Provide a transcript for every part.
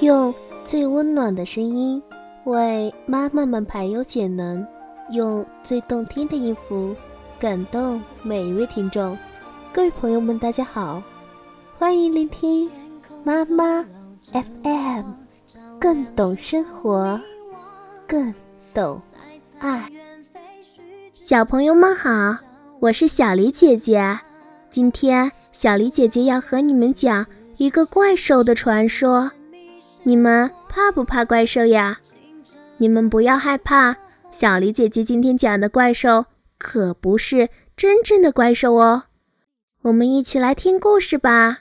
用最温暖的声音为妈妈们排忧解难，用最动听的音符感动每一位听众。各位朋友们，大家好，欢迎聆听妈妈 FM，更懂生活，更懂爱。小朋友们好，我是小黎姐姐。今天小黎姐姐要和你们讲一个怪兽的传说。你们怕不怕怪兽呀？你们不要害怕，小黎姐姐今天讲的怪兽可不是真正的怪兽哦。我们一起来听故事吧。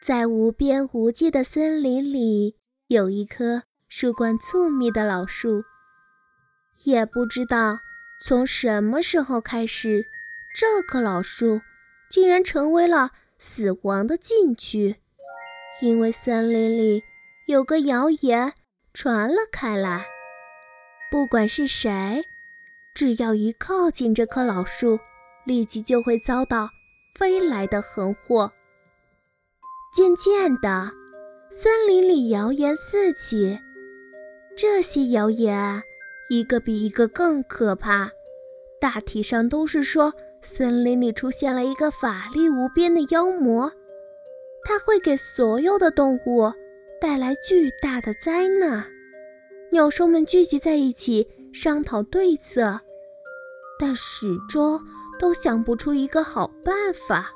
在无边无际的森林里，有一棵树冠粗密的老树。也不知道从什么时候开始，这棵老树竟然成为了死亡的禁区，因为森林里有个谣言传了开来：不管是谁，只要一靠近这棵老树，立即就会遭到飞来的横祸。渐渐的，森林里谣言四起。这些谣言一个比一个更可怕，大体上都是说森林里出现了一个法力无边的妖魔，它会给所有的动物带来巨大的灾难。鸟兽们聚集在一起商讨对策，但始终都想不出一个好办法。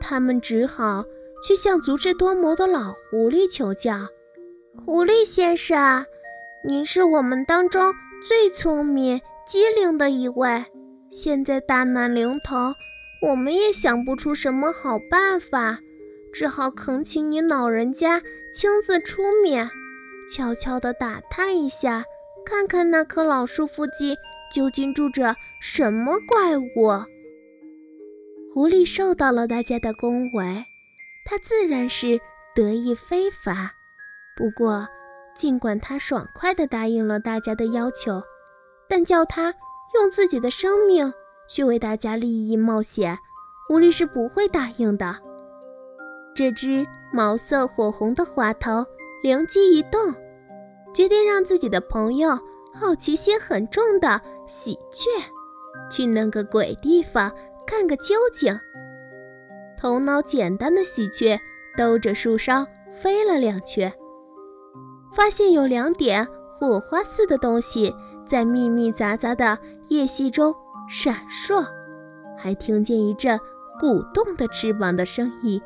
他们只好。去向足智多谋的老狐狸求教。狐狸先生，您是我们当中最聪明机灵的一位。现在大难临头，我们也想不出什么好办法，只好恳请您老人家亲自出面，悄悄地打探一下，看看那棵老树附近究竟住着什么怪物。狐狸受到了大家的恭维。他自然是得意非凡，不过，尽管他爽快地答应了大家的要求，但叫他用自己的生命去为大家利益冒险，狐狸是不会答应的。这只毛色火红的滑头灵机一动，决定让自己的朋友好奇心很重的喜鹊去那个鬼地方看个究竟。头脑简单的喜鹊兜着树梢飞了两圈，发现有两点火花似的东西在密密匝匝的叶隙中闪烁，还听见一阵鼓动的翅膀的声音。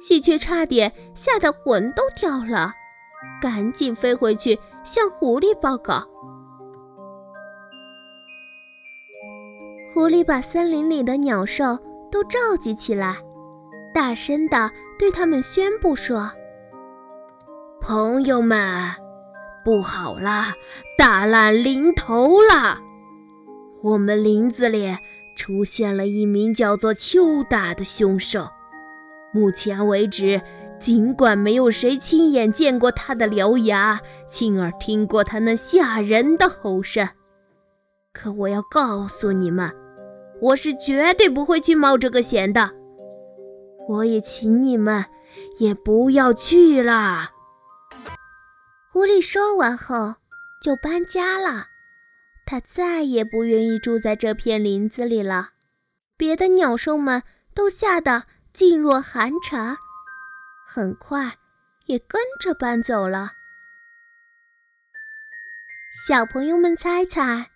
喜鹊差点吓得魂都掉了，赶紧飞回去向狐狸报告。狐狸把森林里的鸟兽。都召集起来，大声地对他们宣布说：“朋友们，不好啦，大难临头了！我们林子里出现了一名叫做邱大的凶兽。目前为止，尽管没有谁亲眼见过他的獠牙，亲耳听过他那吓人的吼声，可我要告诉你们。”我是绝对不会去冒这个险的，我也请你们也不要去了。狐狸说完后就搬家了，它再也不愿意住在这片林子里了。别的鸟兽们都吓得噤若寒蝉，很快也跟着搬走了。小朋友们猜猜，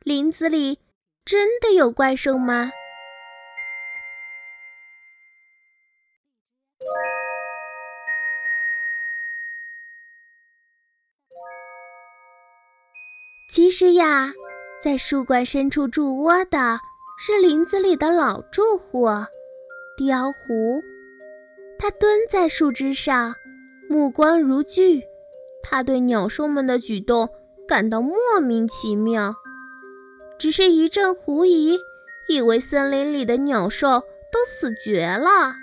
林子里？真的有怪兽吗？其实呀，在树冠深处筑窝的是林子里的老住户雕狐。它蹲在树枝上，目光如炬。他对鸟兽们的举动感到莫名其妙。只是一阵狐疑，以为森林里的鸟兽都死绝了。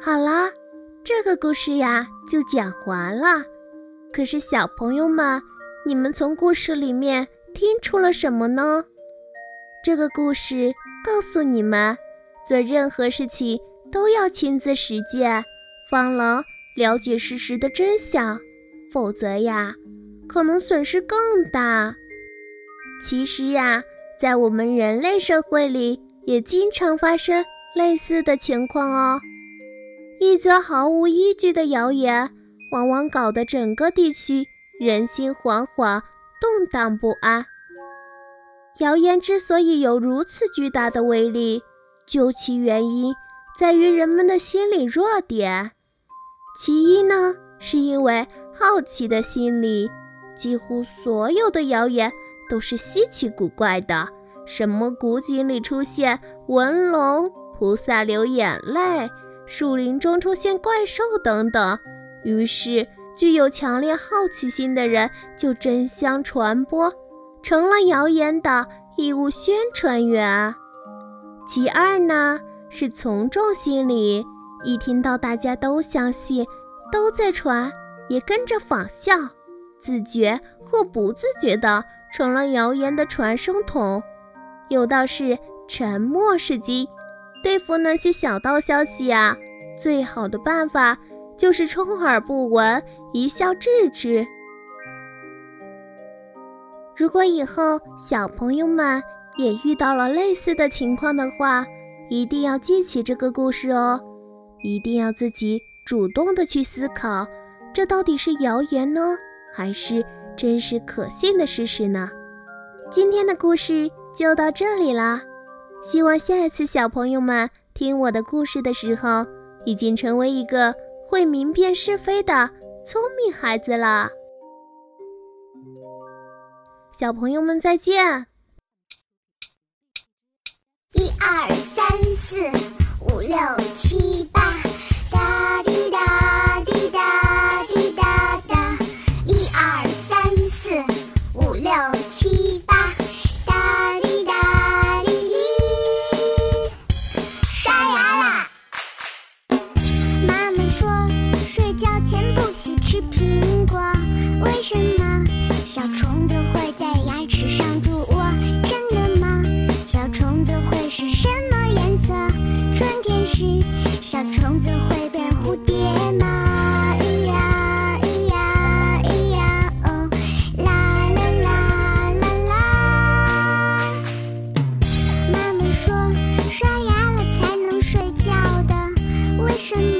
好啦，这个故事呀就讲完了。可是小朋友们，你们从故事里面听出了什么呢？这个故事告诉你们，做任何事情都要亲自实践，方能了解事实的真相，否则呀，可能损失更大。其实呀，在我们人类社会里，也经常发生类似的情况哦。一则毫无依据的谣言。往往搞得整个地区人心惶惶、动荡不安。谣言之所以有如此巨大的威力，究其原因在于人们的心理弱点。其一呢，是因为好奇的心理，几乎所有的谣言都是稀奇古怪的，什么古井里出现文龙、菩萨流眼泪、树林中出现怪兽等等。于是，具有强烈好奇心的人就争相传播，成了谣言的义务宣传员。其二呢，是从众心理，一听到大家都相信，都在传，也跟着仿效，自觉或不自觉的成了谣言的传声筒。有道是沉默是金，对付那些小道消息啊，最好的办法。就是充耳不闻，一笑置之。如果以后小朋友们也遇到了类似的情况的话，一定要记起这个故事哦，一定要自己主动的去思考，这到底是谣言呢，还是真实可信的事实呢？今天的故事就到这里啦，希望下一次小朋友们听我的故事的时候，已经成为一个。会明辨是非的聪明孩子了，小朋友们再见。一二三四五六七八，时，小虫子会变蝴蝶吗？咿呀咿呀咿呀哦，啦啦啦啦啦。妈妈说，刷牙了才能睡觉的，为什么？